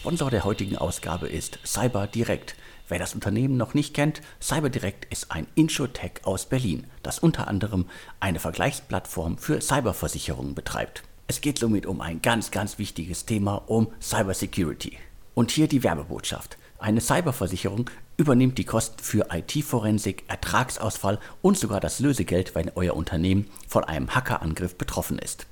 Sponsor der heutigen Ausgabe ist Cyber Direct. Wer das Unternehmen noch nicht kennt, CyberDirect ist ein Insurtech aus Berlin, das unter anderem eine Vergleichsplattform für Cyberversicherungen betreibt. Es geht somit um ein ganz, ganz wichtiges Thema, um Cybersecurity. Und hier die Werbebotschaft. Eine Cyberversicherung übernimmt die Kosten für IT-Forensik, Ertragsausfall und sogar das Lösegeld, wenn euer Unternehmen von einem Hackerangriff betroffen ist.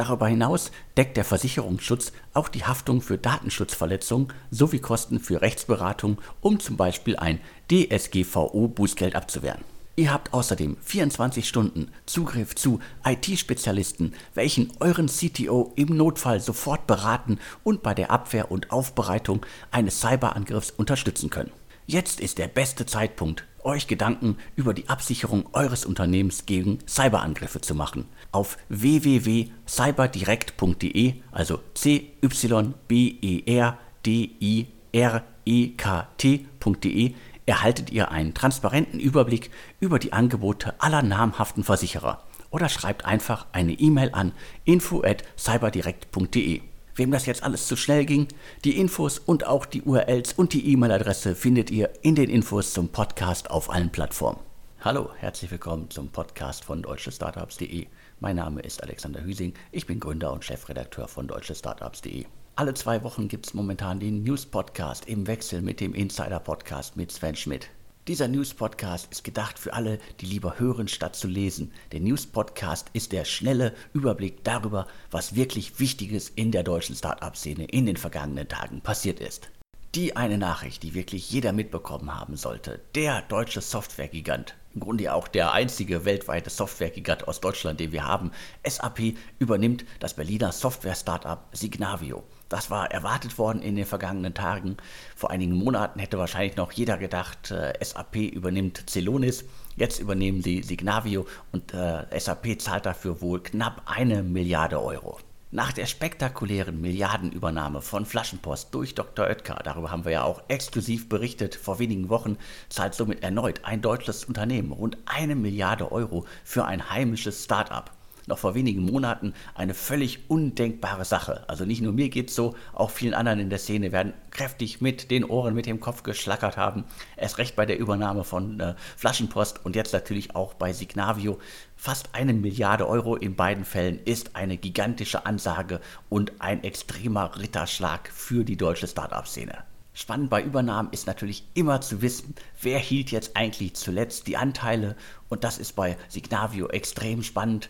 Darüber hinaus deckt der Versicherungsschutz auch die Haftung für Datenschutzverletzungen sowie Kosten für Rechtsberatung, um zum Beispiel ein DSGVO-Bußgeld abzuwehren. Ihr habt außerdem 24 Stunden Zugriff zu IT-Spezialisten, welchen euren CTO im Notfall sofort beraten und bei der Abwehr und Aufbereitung eines Cyberangriffs unterstützen können. Jetzt ist der beste Zeitpunkt, euch Gedanken über die Absicherung eures Unternehmens gegen Cyberangriffe zu machen. Auf www.cyberdirekt.de, also c y b e r d i r e k t.de, erhaltet ihr einen transparenten Überblick über die Angebote aller namhaften Versicherer oder schreibt einfach eine E-Mail an info@cyberdirekt.de. Wem das jetzt alles zu schnell ging, die Infos und auch die URLs und die E-Mail-Adresse findet ihr in den Infos zum Podcast auf allen Plattformen. Hallo, herzlich willkommen zum Podcast von deutschestartups.de. Mein Name ist Alexander Hüsing, ich bin Gründer und Chefredakteur von deutschestartups.de. Alle zwei Wochen gibt es momentan den News-Podcast im Wechsel mit dem Insider-Podcast mit Sven Schmidt. Dieser News-Podcast ist gedacht für alle, die lieber hören statt zu lesen. Der News-Podcast ist der schnelle Überblick darüber, was wirklich Wichtiges in der deutschen Start-up-Szene in den vergangenen Tagen passiert ist. Die eine Nachricht, die wirklich jeder mitbekommen haben sollte. Der deutsche Softwaregigant, im Grunde auch der einzige weltweite Softwaregigant aus Deutschland, den wir haben, SAP übernimmt das Berliner Software-Startup Signavio. Das war erwartet worden in den vergangenen Tagen. Vor einigen Monaten hätte wahrscheinlich noch jeder gedacht, äh, SAP übernimmt Celonis. Jetzt übernehmen sie Signavio und äh, SAP zahlt dafür wohl knapp eine Milliarde Euro. Nach der spektakulären Milliardenübernahme von Flaschenpost durch Dr. Oetker, darüber haben wir ja auch exklusiv berichtet vor wenigen Wochen, zahlt somit erneut ein deutsches Unternehmen rund eine Milliarde Euro für ein heimisches Start-up noch vor wenigen Monaten eine völlig undenkbare Sache. Also nicht nur mir geht es so, auch vielen anderen in der Szene werden kräftig mit den Ohren, mit dem Kopf geschlackert haben. Erst recht bei der Übernahme von äh, Flaschenpost und jetzt natürlich auch bei Signavio. Fast eine Milliarde Euro in beiden Fällen ist eine gigantische Ansage und ein extremer Ritterschlag für die deutsche Startup-Szene. Spannend bei Übernahmen ist natürlich immer zu wissen, wer hielt jetzt eigentlich zuletzt die Anteile und das ist bei Signavio extrem spannend.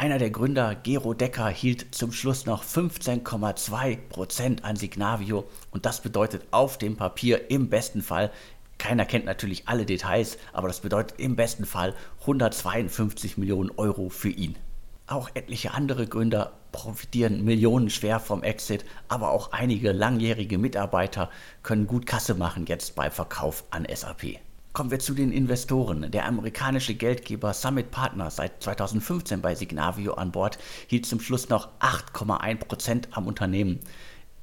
Einer der Gründer, Gero Decker, hielt zum Schluss noch 15,2% an Signavio und das bedeutet auf dem Papier im besten Fall, keiner kennt natürlich alle Details, aber das bedeutet im besten Fall 152 Millionen Euro für ihn. Auch etliche andere Gründer profitieren millionenschwer vom Exit, aber auch einige langjährige Mitarbeiter können gut Kasse machen jetzt beim Verkauf an SAP. Kommen wir zu den Investoren. Der amerikanische Geldgeber Summit Partners, seit 2015 bei Signavio an Bord, hielt zum Schluss noch 8,1% am Unternehmen.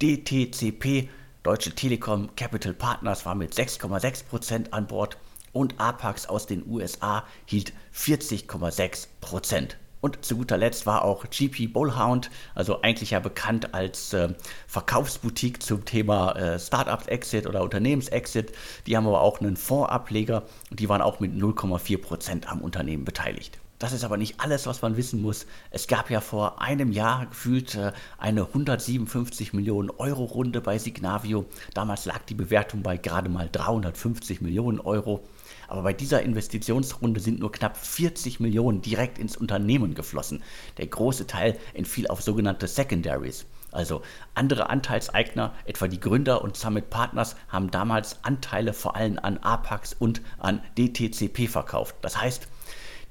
DTCP, Deutsche Telekom Capital Partners, war mit 6,6% an Bord und Apax aus den USA hielt 40,6%. Und zu guter Letzt war auch GP Bullhound, also eigentlich ja bekannt als äh, Verkaufsboutique zum Thema äh, Startups-Exit oder Unternehmens-Exit. Die haben aber auch einen Fondsableger und die waren auch mit 0,4% am Unternehmen beteiligt. Das ist aber nicht alles, was man wissen muss. Es gab ja vor einem Jahr gefühlt äh, eine 157 Millionen Euro Runde bei Signavio. Damals lag die Bewertung bei gerade mal 350 Millionen Euro. Aber bei dieser Investitionsrunde sind nur knapp 40 Millionen direkt ins Unternehmen geflossen. Der große Teil entfiel auf sogenannte Secondaries. Also andere Anteilseigner, etwa die Gründer und Summit Partners, haben damals Anteile vor allem an Apax und an DTCP verkauft. Das heißt,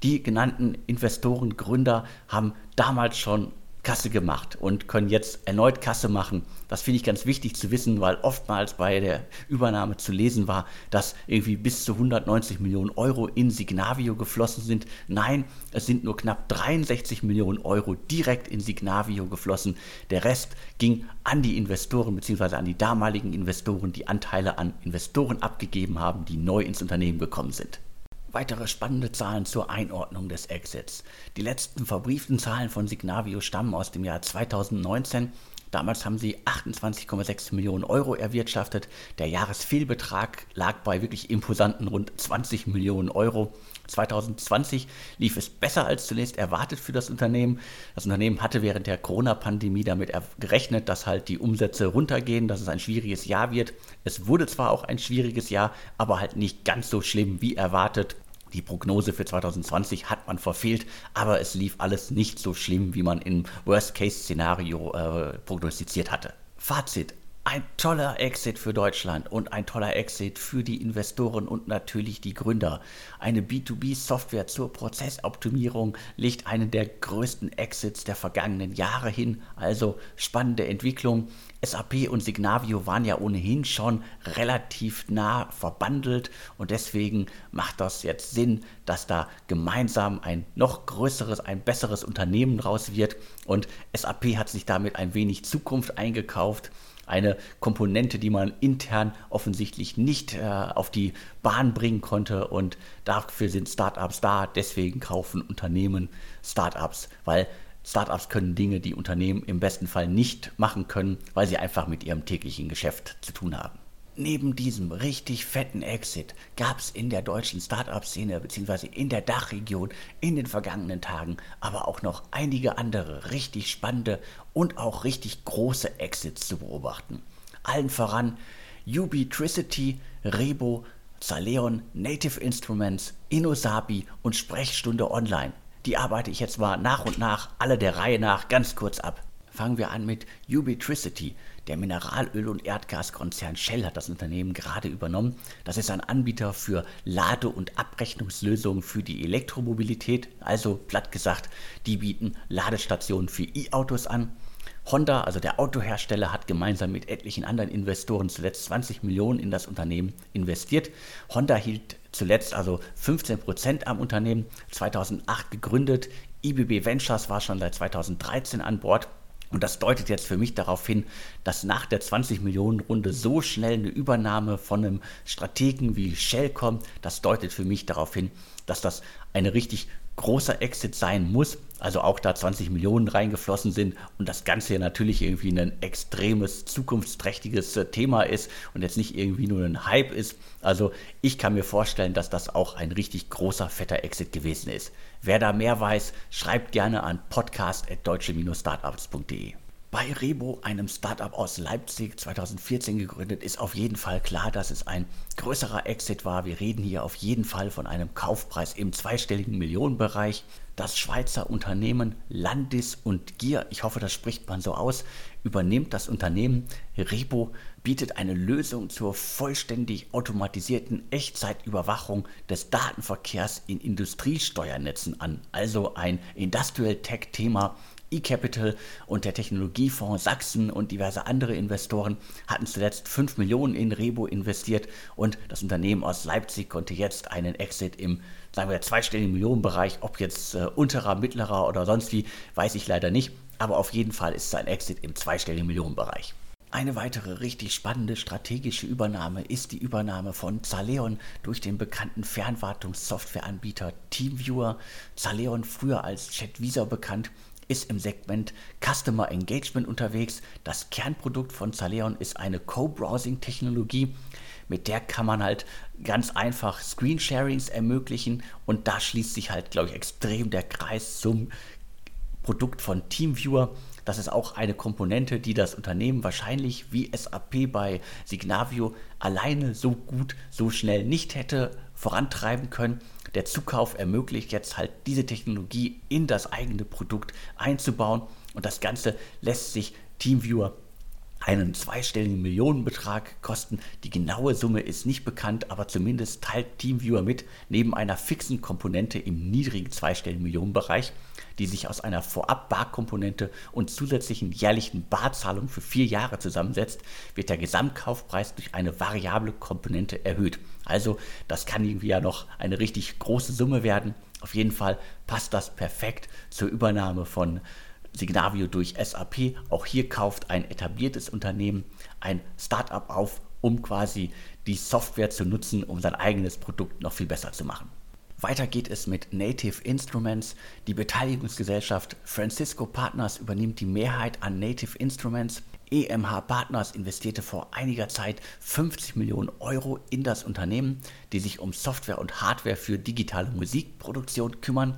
die genannten Investoren, Gründer haben damals schon Kasse gemacht und können jetzt erneut Kasse machen. Das finde ich ganz wichtig zu wissen, weil oftmals bei der Übernahme zu lesen war, dass irgendwie bis zu 190 Millionen Euro in Signavio geflossen sind. Nein, es sind nur knapp 63 Millionen Euro direkt in Signavio geflossen. Der Rest ging an die Investoren bzw. an die damaligen Investoren, die Anteile an Investoren abgegeben haben, die neu ins Unternehmen gekommen sind. Weitere spannende Zahlen zur Einordnung des Exits. Die letzten verbrieften Zahlen von Signavio stammen aus dem Jahr 2019. Damals haben sie 28,6 Millionen Euro erwirtschaftet. Der Jahresfehlbetrag lag bei wirklich imposanten rund 20 Millionen Euro. 2020 lief es besser als zunächst erwartet für das Unternehmen. Das Unternehmen hatte während der Corona-Pandemie damit gerechnet, dass halt die Umsätze runtergehen, dass es ein schwieriges Jahr wird. Es wurde zwar auch ein schwieriges Jahr, aber halt nicht ganz so schlimm wie erwartet. Die Prognose für 2020 hat man verfehlt, aber es lief alles nicht so schlimm, wie man im Worst-Case-Szenario äh, prognostiziert hatte. Fazit, ein toller Exit für Deutschland und ein toller Exit für die Investoren und natürlich die Gründer. Eine B2B-Software zur Prozessoptimierung legt einen der größten Exits der vergangenen Jahre hin. Also spannende Entwicklung. SAP und Signavio waren ja ohnehin schon relativ nah verbandelt und deswegen macht das jetzt Sinn, dass da gemeinsam ein noch größeres, ein besseres Unternehmen raus wird und SAP hat sich damit ein wenig Zukunft eingekauft eine Komponente, die man intern offensichtlich nicht äh, auf die Bahn bringen konnte und dafür sind Startups da. Deswegen kaufen Unternehmen Startups, weil Startups können Dinge, die Unternehmen im besten Fall nicht machen können, weil sie einfach mit ihrem täglichen Geschäft zu tun haben. Neben diesem richtig fetten Exit gab es in der deutschen Startup-Szene bzw. in der Dachregion in den vergangenen Tagen aber auch noch einige andere richtig spannende und auch richtig große Exits zu beobachten. Allen voran Ubitricity, Rebo, Zaleon, Native Instruments, Inosabi und Sprechstunde Online. Die arbeite ich jetzt mal nach und nach alle der Reihe nach ganz kurz ab. Fangen wir an mit Ubitricity. Der Mineralöl- und Erdgaskonzern Shell hat das Unternehmen gerade übernommen. Das ist ein Anbieter für Lade- und Abrechnungslösungen für die Elektromobilität. Also platt gesagt, die bieten Ladestationen für E-Autos an. Honda, also der Autohersteller, hat gemeinsam mit etlichen anderen Investoren zuletzt 20 Millionen in das Unternehmen investiert. Honda hielt zuletzt also 15 Prozent am Unternehmen, 2008 gegründet. IBB Ventures war schon seit 2013 an Bord und das deutet jetzt für mich darauf hin, dass nach der 20 Millionen Runde so schnell eine Übernahme von einem Strategen wie Shell kommt. Das deutet für mich darauf hin, dass das eine richtig großer Exit sein muss, also auch da 20 Millionen reingeflossen sind und das Ganze ja natürlich irgendwie ein extremes, zukunftsträchtiges äh, Thema ist und jetzt nicht irgendwie nur ein Hype ist. Also ich kann mir vorstellen, dass das auch ein richtig großer, fetter Exit gewesen ist. Wer da mehr weiß, schreibt gerne an podcast.deutsche-startups.de. Bei Rebo, einem Startup aus Leipzig, 2014 gegründet, ist auf jeden Fall klar, dass es ein größerer Exit war. Wir reden hier auf jeden Fall von einem Kaufpreis im zweistelligen Millionenbereich. Das Schweizer Unternehmen Landis und Gier, ich hoffe, das spricht man so aus, übernimmt das Unternehmen. Rebo bietet eine Lösung zur vollständig automatisierten Echtzeitüberwachung des Datenverkehrs in Industriesteuernetzen an. Also ein Industrial Tech-Thema, eCapital und der Technologiefonds Sachsen und diverse andere Investoren hatten zuletzt 5 Millionen in Rebo investiert und das Unternehmen aus Leipzig konnte jetzt einen Exit im, sagen wir, zweistelligen Millionenbereich, ob jetzt äh, unterer, mittlerer oder sonst wie, weiß ich leider nicht, aber auf jeden Fall ist es ein Exit im zweistelligen Millionenbereich. Eine weitere richtig spannende strategische Übernahme ist die Übernahme von Zaleon durch den bekannten Fernwartungssoftwareanbieter TeamViewer. Zaleon, früher als ChatVisor bekannt, ist im Segment Customer Engagement unterwegs. Das Kernprodukt von Zaleon ist eine Co-Browsing-Technologie. Mit der kann man halt ganz einfach Screensharings ermöglichen und da schließt sich halt, glaube ich, extrem der Kreis zum Produkt von TeamViewer. Das ist auch eine Komponente, die das Unternehmen wahrscheinlich wie SAP bei Signavio alleine so gut, so schnell nicht hätte vorantreiben können. Der Zukauf ermöglicht jetzt halt diese Technologie in das eigene Produkt einzubauen und das Ganze lässt sich Teamviewer einen zweistelligen Millionenbetrag kosten. Die genaue Summe ist nicht bekannt, aber zumindest teilt TeamViewer mit, neben einer fixen Komponente im niedrigen zweistelligen Millionenbereich, die sich aus einer Vorab-Barkomponente und zusätzlichen jährlichen Barzahlung für vier Jahre zusammensetzt, wird der Gesamtkaufpreis durch eine variable Komponente erhöht. Also das kann irgendwie ja noch eine richtig große Summe werden. Auf jeden Fall passt das perfekt zur Übernahme von Signavio durch SAP. Auch hier kauft ein etabliertes Unternehmen ein Startup auf, um quasi die Software zu nutzen, um sein eigenes Produkt noch viel besser zu machen. Weiter geht es mit Native Instruments. Die Beteiligungsgesellschaft Francisco Partners übernimmt die Mehrheit an Native Instruments. EMH Partners investierte vor einiger Zeit 50 Millionen Euro in das Unternehmen, die sich um Software und Hardware für digitale Musikproduktion kümmern.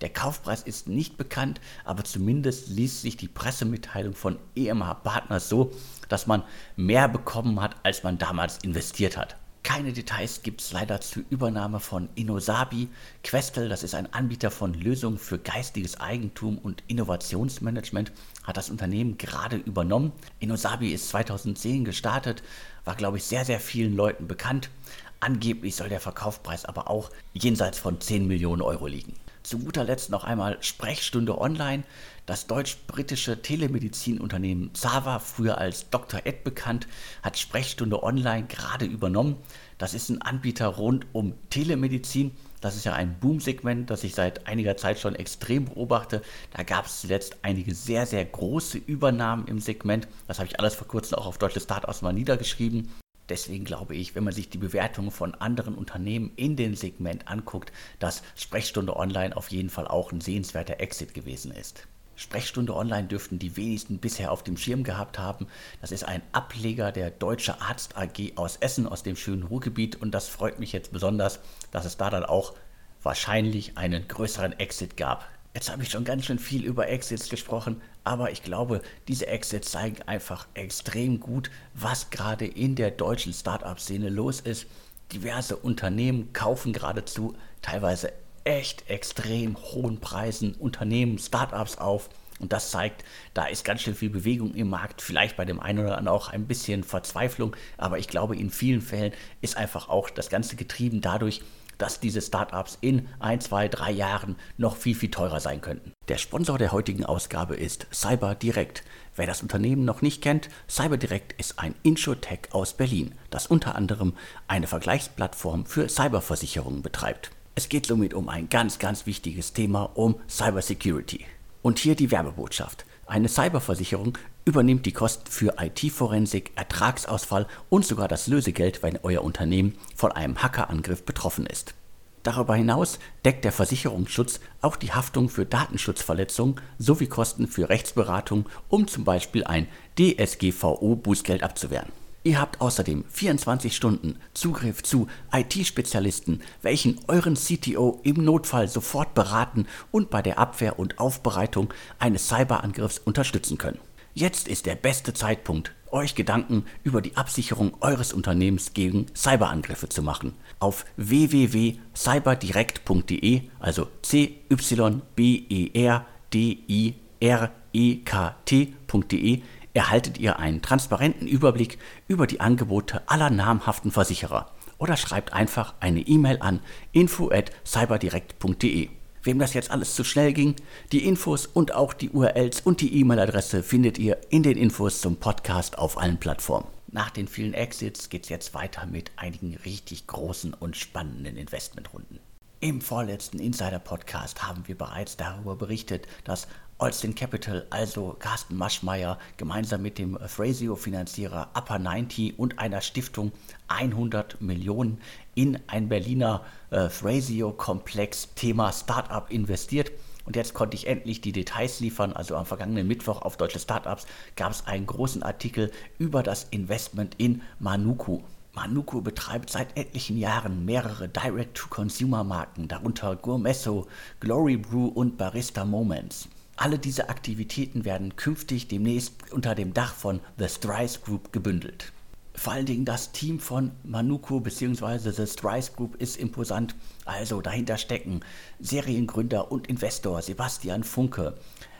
Der Kaufpreis ist nicht bekannt, aber zumindest liest sich die Pressemitteilung von EMH Partners so, dass man mehr bekommen hat, als man damals investiert hat. Keine Details gibt es leider zur Übernahme von Innosabi. Questel, das ist ein Anbieter von Lösungen für geistiges Eigentum und Innovationsmanagement, hat das Unternehmen gerade übernommen. Innosabi ist 2010 gestartet, war glaube ich sehr, sehr vielen Leuten bekannt. Angeblich soll der Verkaufspreis aber auch jenseits von 10 Millionen Euro liegen. Zu guter Letzt noch einmal Sprechstunde Online. Das deutsch-britische Telemedizinunternehmen Zava, früher als Dr. Ed bekannt, hat Sprechstunde Online gerade übernommen. Das ist ein Anbieter rund um Telemedizin. Das ist ja ein Boom-Segment, das ich seit einiger Zeit schon extrem beobachte. Da gab es zuletzt einige sehr, sehr große Übernahmen im Segment. Das habe ich alles vor kurzem auch auf Deutsche Startups mal niedergeschrieben. Deswegen glaube ich, wenn man sich die Bewertungen von anderen Unternehmen in dem Segment anguckt, dass Sprechstunde Online auf jeden Fall auch ein sehenswerter Exit gewesen ist. Sprechstunde Online dürften die wenigsten bisher auf dem Schirm gehabt haben. Das ist ein Ableger der Deutsche Arzt AG aus Essen, aus dem schönen Ruhrgebiet. Und das freut mich jetzt besonders, dass es da dann auch wahrscheinlich einen größeren Exit gab. Jetzt habe ich schon ganz schön viel über Exits gesprochen, aber ich glaube, diese Exits zeigen einfach extrem gut, was gerade in der deutschen Startup-Szene los ist. Diverse Unternehmen kaufen geradezu teilweise echt extrem hohen Preisen Unternehmen, Startups auf. Und das zeigt, da ist ganz schön viel Bewegung im Markt, vielleicht bei dem einen oder anderen auch ein bisschen Verzweiflung, aber ich glaube, in vielen Fällen ist einfach auch das Ganze getrieben dadurch, dass diese Startups in ein, zwei, drei Jahren noch viel, viel teurer sein könnten. Der Sponsor der heutigen Ausgabe ist CyberDirect. Wer das Unternehmen noch nicht kennt, CyberDirect ist ein Insurtech aus Berlin, das unter anderem eine Vergleichsplattform für Cyberversicherungen betreibt. Es geht somit um ein ganz, ganz wichtiges Thema, um Cybersecurity. Und hier die Werbebotschaft. Eine Cyberversicherung übernimmt die Kosten für IT-Forensik, Ertragsausfall und sogar das Lösegeld, wenn euer Unternehmen von einem Hackerangriff betroffen ist. Darüber hinaus deckt der Versicherungsschutz auch die Haftung für Datenschutzverletzungen sowie Kosten für Rechtsberatung, um zum Beispiel ein DSGVO-Bußgeld abzuwehren. Ihr habt außerdem 24 Stunden Zugriff zu IT-Spezialisten, welchen euren CTO im Notfall sofort beraten und bei der Abwehr und Aufbereitung eines Cyberangriffs unterstützen können. Jetzt ist der beste Zeitpunkt, euch Gedanken über die Absicherung eures Unternehmens gegen Cyberangriffe zu machen. Auf www.cyberdirekt.de, also c y b e r d i r e k t.de erhaltet ihr einen transparenten Überblick über die Angebote aller namhaften Versicherer oder schreibt einfach eine E-Mail an info@cyberdirekt.de. Wem das jetzt alles zu schnell ging, die Infos und auch die URLs und die E-Mail-Adresse findet ihr in den Infos zum Podcast auf allen Plattformen. Nach den vielen Exits geht es jetzt weiter mit einigen richtig großen und spannenden Investmentrunden. Im vorletzten Insider-Podcast haben wir bereits darüber berichtet, dass Olstin Capital, also Carsten Maschmeyer, gemeinsam mit dem Thrasio-Finanzierer Upper 90 und einer Stiftung 100 Millionen in ein Berliner äh, Thrasio-Komplex Thema Startup investiert. Und jetzt konnte ich endlich die Details liefern. Also am vergangenen Mittwoch auf Deutsche Startups gab es einen großen Artikel über das Investment in Manuku. Manuku betreibt seit etlichen Jahren mehrere Direct-to-Consumer-Marken, darunter Gourmesso, Glory Brew und Barista Moments. Alle diese Aktivitäten werden künftig demnächst unter dem Dach von The Strice Group gebündelt. Vor allen Dingen das Team von Manuku bzw. The Strice Group ist imposant. Also dahinter stecken Seriengründer und Investor Sebastian Funke,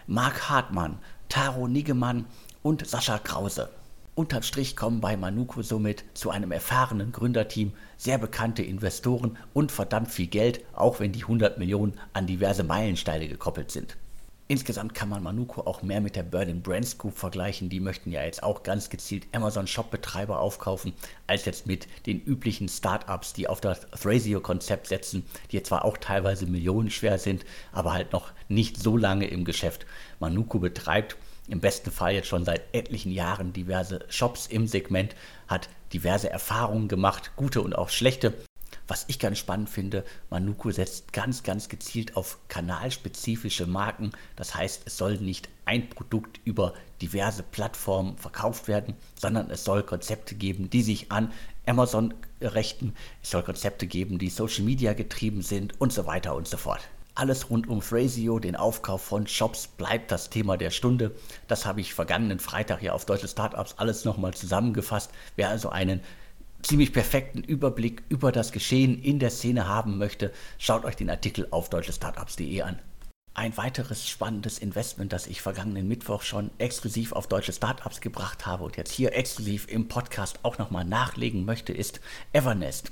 Marc Hartmann, Taro Niggemann und Sascha Krause. Unterm Strich kommen bei Manuko somit zu einem erfahrenen Gründerteam sehr bekannte Investoren und verdammt viel Geld, auch wenn die 100 Millionen an diverse Meilensteine gekoppelt sind. Insgesamt kann man Manuko auch mehr mit der Berlin Brands Group vergleichen. Die möchten ja jetzt auch ganz gezielt Amazon-Shop-Betreiber aufkaufen, als jetzt mit den üblichen Startups, die auf das Thrasio-Konzept setzen, die zwar auch teilweise millionenschwer sind, aber halt noch nicht so lange im Geschäft. Manuko betreibt im besten Fall jetzt schon seit etlichen Jahren diverse Shops im Segment, hat diverse Erfahrungen gemacht, gute und auch schlechte. Was ich ganz spannend finde, Manuko setzt ganz, ganz gezielt auf kanalspezifische Marken. Das heißt, es soll nicht ein Produkt über diverse Plattformen verkauft werden, sondern es soll Konzepte geben, die sich an Amazon richten. Es soll Konzepte geben, die Social Media getrieben sind und so weiter und so fort. Alles rund um Thrasio, den Aufkauf von Shops, bleibt das Thema der Stunde. Das habe ich vergangenen Freitag hier auf Deutsche Startups alles nochmal zusammengefasst. Wer also einen ziemlich perfekten Überblick über das Geschehen in der Szene haben möchte, schaut euch den Artikel auf deutschestartups.de an. Ein weiteres spannendes Investment, das ich vergangenen Mittwoch schon exklusiv auf deutsche Startups gebracht habe und jetzt hier exklusiv im Podcast auch nochmal nachlegen möchte, ist Evernest.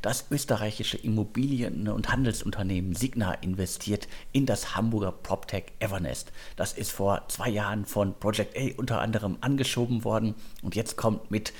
Das österreichische Immobilien- und Handelsunternehmen Signa investiert in das Hamburger PropTech Evernest. Das ist vor zwei Jahren von Project A unter anderem angeschoben worden und jetzt kommt mit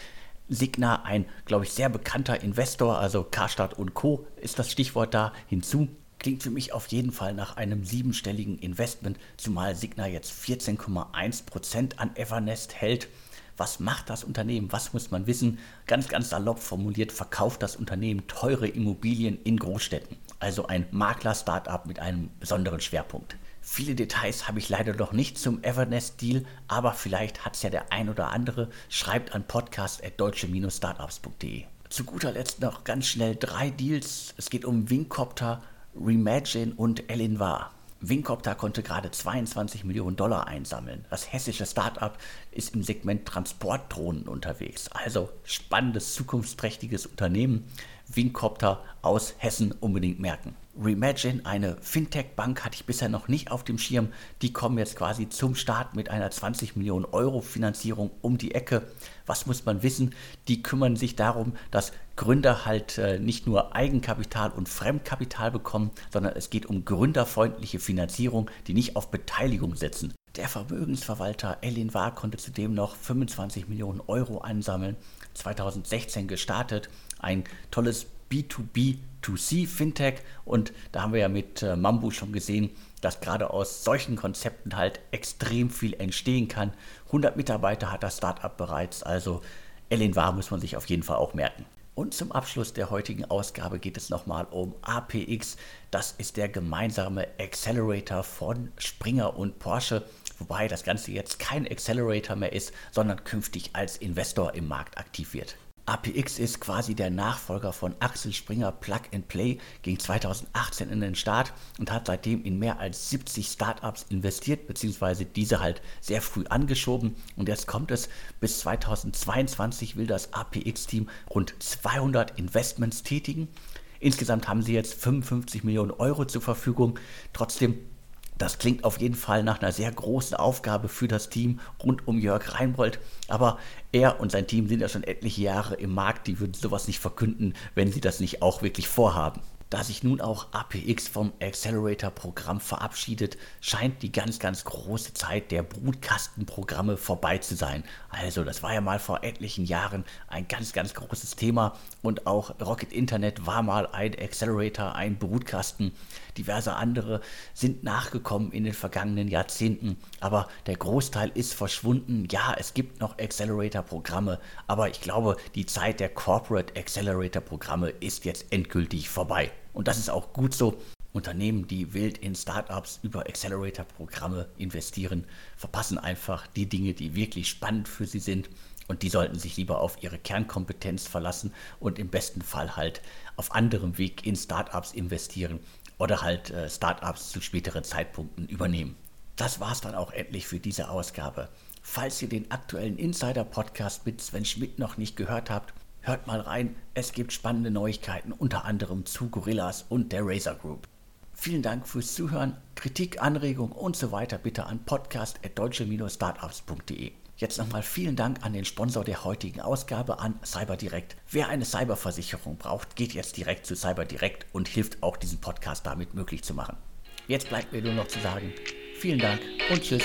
Signa ein, glaube ich, sehr bekannter Investor, also Karstadt und Co. ist das Stichwort da hinzu. Klingt für mich auf jeden Fall nach einem siebenstelligen Investment, zumal Signa jetzt 14,1% an Evernest hält. Was macht das Unternehmen? Was muss man wissen? Ganz, ganz salopp formuliert, verkauft das Unternehmen teure Immobilien in Großstädten. Also ein Makler-Startup mit einem besonderen Schwerpunkt. Viele Details habe ich leider noch nicht zum Evernest-Deal, aber vielleicht hat es ja der ein oder andere. Schreibt an podcast.deutsche-startups.de. Zu guter Letzt noch ganz schnell drei Deals. Es geht um Wingcopter, Remagine und Elinvar. Wingcopter konnte gerade 22 Millionen Dollar einsammeln. Das hessische Startup ist im Segment Transportdrohnen unterwegs. Also spannendes, zukunftsträchtiges Unternehmen. Wingcopter aus Hessen unbedingt merken. Remagine, eine Fintech-Bank, hatte ich bisher noch nicht auf dem Schirm. Die kommen jetzt quasi zum Start mit einer 20 Millionen Euro Finanzierung um die Ecke. Was muss man wissen? Die kümmern sich darum, dass Gründer halt äh, nicht nur Eigenkapital und Fremdkapital bekommen, sondern es geht um gründerfreundliche Finanzierung, die nicht auf Beteiligung setzen. Der Vermögensverwalter Elin Wahr konnte zudem noch 25 Millionen Euro einsammeln. 2016 gestartet, ein tolles B2B2C Fintech und da haben wir ja mit äh, Mambu schon gesehen, dass gerade aus solchen Konzepten halt extrem viel entstehen kann. 100 Mitarbeiter hat das Startup bereits, also Elin War muss man sich auf jeden Fall auch merken. Und zum Abschluss der heutigen Ausgabe geht es nochmal um APX. Das ist der gemeinsame Accelerator von Springer und Porsche, wobei das Ganze jetzt kein Accelerator mehr ist, sondern künftig als Investor im Markt aktiv wird. APX ist quasi der Nachfolger von Axel Springer Plug and Play, ging 2018 in den Start und hat seitdem in mehr als 70 Startups investiert, beziehungsweise diese halt sehr früh angeschoben. Und jetzt kommt es, bis 2022 will das APX-Team rund 200 Investments tätigen. Insgesamt haben sie jetzt 55 Millionen Euro zur Verfügung. Trotzdem das klingt auf jeden Fall nach einer sehr großen Aufgabe für das Team rund um Jörg Reinbold. Aber er und sein Team sind ja schon etliche Jahre im Markt. Die würden sowas nicht verkünden, wenn sie das nicht auch wirklich vorhaben. Da sich nun auch APX vom Accelerator-Programm verabschiedet, scheint die ganz, ganz große Zeit der Brutkastenprogramme vorbei zu sein. Also, das war ja mal vor etlichen Jahren ein ganz, ganz großes Thema und auch Rocket Internet war mal ein Accelerator, ein Brutkasten. Diverse andere sind nachgekommen in den vergangenen Jahrzehnten, aber der Großteil ist verschwunden. Ja, es gibt noch Accelerator-Programme, aber ich glaube, die Zeit der Corporate Accelerator-Programme ist jetzt endgültig vorbei. Und das ist auch gut so. Unternehmen, die wild in Startups über Accelerator-Programme investieren, verpassen einfach die Dinge, die wirklich spannend für sie sind. Und die sollten sich lieber auf ihre Kernkompetenz verlassen und im besten Fall halt auf anderem Weg in Startups investieren oder halt äh, Startups zu späteren Zeitpunkten übernehmen. Das war es dann auch endlich für diese Ausgabe. Falls ihr den aktuellen Insider-Podcast mit Sven Schmidt noch nicht gehört habt, Hört mal rein, es gibt spannende Neuigkeiten, unter anderem zu Gorillas und der Razer Group. Vielen Dank fürs Zuhören, Kritik, Anregung und so weiter bitte an podcast.deutsche-startups.de. Jetzt nochmal vielen Dank an den Sponsor der heutigen Ausgabe, an CyberDirect. Wer eine Cyberversicherung braucht, geht jetzt direkt zu CyberDirect und hilft auch diesen Podcast damit möglich zu machen. Jetzt bleibt mir nur noch zu sagen, vielen Dank und tschüss.